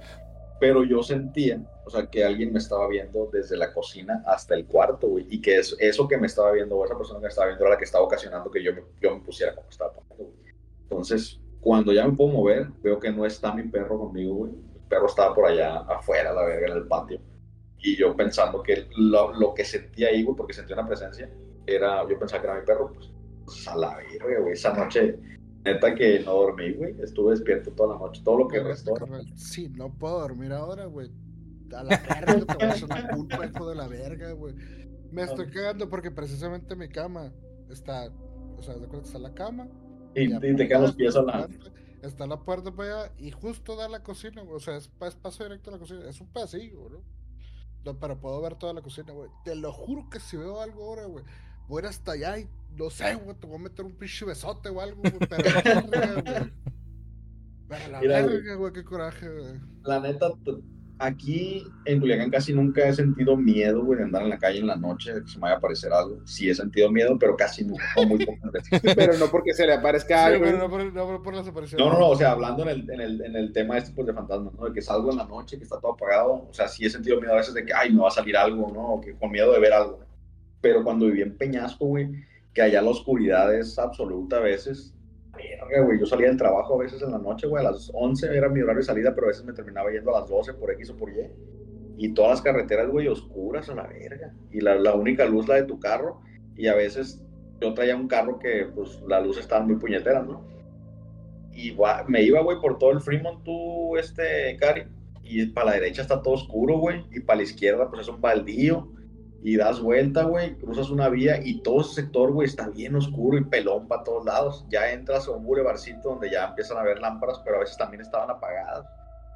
Pero yo sentía, o sea, que alguien me estaba viendo desde la cocina hasta el cuarto, güey, y que eso, eso que me estaba viendo, o esa persona que me estaba viendo, era la que estaba ocasionando que yo me, yo me pusiera como estaba pasando, güey. Entonces, cuando ya me puedo mover, veo que no está mi perro conmigo, güey. Mi perro estaba por allá afuera, la verga, en el patio. Y yo pensando que lo, lo que sentía ahí, güey, porque sentía una presencia, era, yo pensaba que era mi perro, pues, pues, a la verga, güey. Esa noche, neta que no dormí, güey. Estuve despierto toda la noche, todo lo que restó. Sí, no puedo dormir ahora, güey. A la verga, te voy a una culpa, hijo de la verga, güey. Me estoy cagando porque precisamente mi cama está, o sea, de que está la cama. Y, te quedan los pies a la... Está la puerta para allá y justo da la cocina, güey. O sea, es, es paso directo a la cocina. Es un pedacillo, ¿no? No, pero puedo ver toda la cocina, güey. Te lo juro que si veo algo ahora, güey, voy a ir hasta allá y no sé, güey, te voy a meter un pinche besote o algo, güey. Pero la verga, güey. Pero la Mira, güey. verga, güey, qué coraje, güey. La neta, aquí en Culiacán casi nunca he sentido miedo, güey, de andar en la calle en la noche, de que se me vaya a aparecer algo. Sí he sentido miedo, pero casi nunca, o muy pocas veces. Pero no porque se le aparezca Sí, algo. pero no por, no por las apariciones. No, no, no, o sea, hablando en el, en el, en el tema este, pues, de fantasmas, ¿no? De que salgo en la noche, que está todo apagado, o sea, sí he sentido miedo a veces de que, ay, me va a salir algo, ¿no? O que con miedo de ver algo, ¿no? Pero cuando viví en Peñasco, güey, que allá la oscuridad es absoluta a veces, verga, güey, yo salía del trabajo a veces en la noche, güey, a las 11 era mi horario de salida, pero a veces me terminaba yendo a las 12 por X o por Y. Y todas las carreteras, güey, oscuras a la verga. Y la, la única luz, la de tu carro. Y a veces yo traía un carro que, pues, la luz estaba muy puñetera, ¿no? Y me iba, güey, por todo el Fremont, tú, este, Cari. Y para la derecha está todo oscuro, güey. Y para la izquierda, pues es un baldío. Y das vuelta, güey, cruzas una vía y todo ese sector, güey, está bien oscuro y pelón para todos lados. Ya entras a un bulevarcito donde ya empiezan a ver lámparas, pero a veces también estaban apagadas.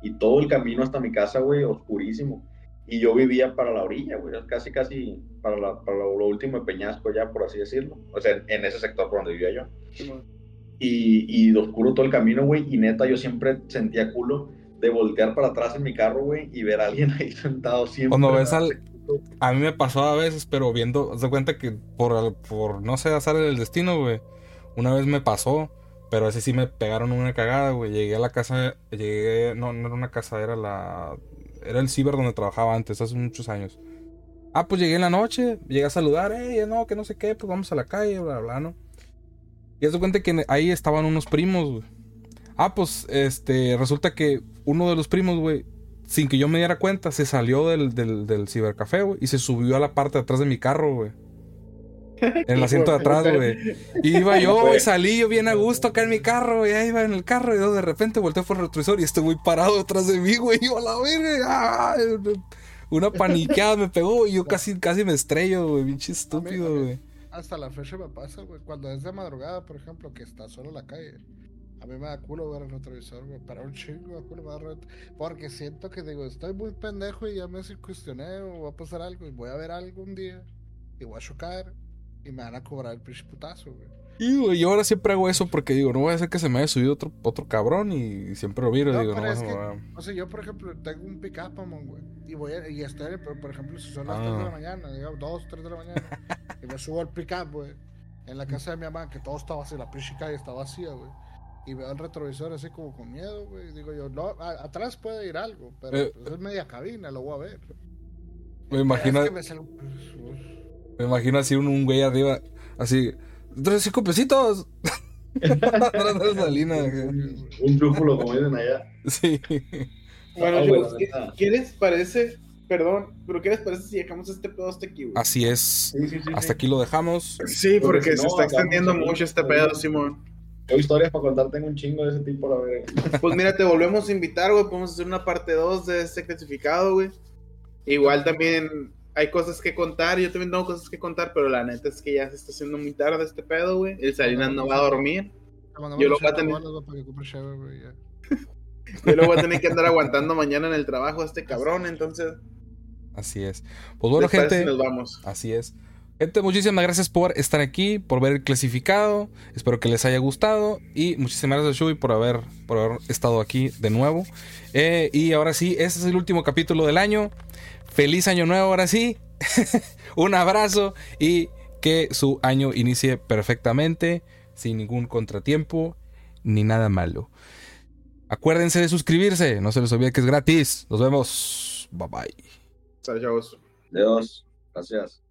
Y todo el camino hasta mi casa, güey, oscurísimo. Y yo vivía para la orilla, güey, casi, casi para, la, para lo, lo último de Peñasco ya, por así decirlo. O sea, en, ese sector por donde vivía yo. Y, y de oscuro todo el camino, güey, y neta yo siempre sentía culo de voltear para atrás en mi carro, güey, y ver a alguien ahí sentado siempre. Cuando ves al... A mí me pasó a veces, pero viendo, haz de cuenta que por, no sé, azar del destino, güey. Una vez me pasó, pero ese sí me pegaron una cagada, güey. Llegué a la casa, llegué, no, no era una casa, era la, era el ciber donde trabajaba antes, hace muchos años. Ah, pues llegué en la noche, llegué a saludar, eh, no, que no sé qué, pues vamos a la calle, bla, bla, ¿no? Y haz cuenta que ahí estaban unos primos, güey. Ah, pues, este, resulta que uno de los primos, güey, sin que yo me diera cuenta, se salió del, del, del cibercafé, güey, y se subió a la parte de atrás de mi carro, güey. En el asiento de atrás, güey. Y iba yo, güey, salí yo bien a gusto acá en mi carro, güey, ahí iba en el carro, y yo de repente volteé por el retrovisor y este güey parado detrás de mí, güey, y yo a la verga. Una paniqueada me pegó y yo casi, casi me estrello, güey, pinche estúpido, güey. Hasta la fecha me pasa, güey. Cuando es de madrugada, por ejemplo, que está solo en la calle. A mí me da culo ver el retrovisor, güey. Para un chingo, me da culo me ret- Porque siento que digo, estoy muy pendejo y ya me cuestioné o va a pasar algo y voy a ver algo un día y voy a chocar y me van a cobrar el pinche putazo, güey. Y, güey, yo ahora siempre hago eso porque digo, no voy a hacer que se me haya subido otro, otro cabrón y siempre lo miro y No, digo, no, es que- va. O sea, yo, por ejemplo, tengo un pick-up, mamón, güey. Y voy a, y estoy, por, por ejemplo, si son las 3 de la Ah. mañana, digamos, 2, 3 de la mañana, y me subo al pick-up, güey, en la casa de mi mamá, que todo está vacío, la pinche calle está vacía, güey. Y veo el retrovisor así como con miedo, güey. y Digo yo, no, a- atrás puede ir algo, pero Eh. pues, es media cabina, lo voy a ver. Me imagino, Es que me imagino así un, un güey arriba, así, tres cinco pesitos. Atrás de la salina. Un trújulo, como dicen allá. Sí. Bueno, Ah, bueno, ¿qué, les parece? Perdón, pero ¿qué les parece si dejamos este pedo hasta aquí, güey? Así es. Sí, sí, sí. Hasta aquí lo dejamos. Sí, porque, Porque si se está extendiendo mucho este pedo, Simón. Yo historias para contar, tengo un chingo de ese tipo, la verga. Pues mira, te volvemos a invitar, güey. Podemos hacer una parte 2 de este clasificado, güey. Igual también hay cosas que contar. Yo también tengo cosas que contar, pero la neta es que ya se está haciendo muy tarde este pedo, güey. El Salinas no va a dormir. mandamos Yo lo voy a 80 tener. Yo lo voy a tener que andar aguantando mañana en el trabajo a este cabrón. Entonces, Así es. Pues bueno, ¿les parece gente. nos vamos. Así es. Gente, muchísimas gracias por estar aquí, por ver el clasificado. Espero que les haya gustado. Y muchísimas gracias, Shui, por haber, por haber estado aquí de nuevo. Eh, y ahora sí, este es el último capítulo del año. Feliz año nuevo, ahora sí. Un abrazo y que su año inicie perfectamente, sin ningún contratiempo ni nada malo. Acuérdense de suscribirse, no se les olvide que es gratis. Nos vemos. Bye bye. Chao, chavos. Dios, gracias.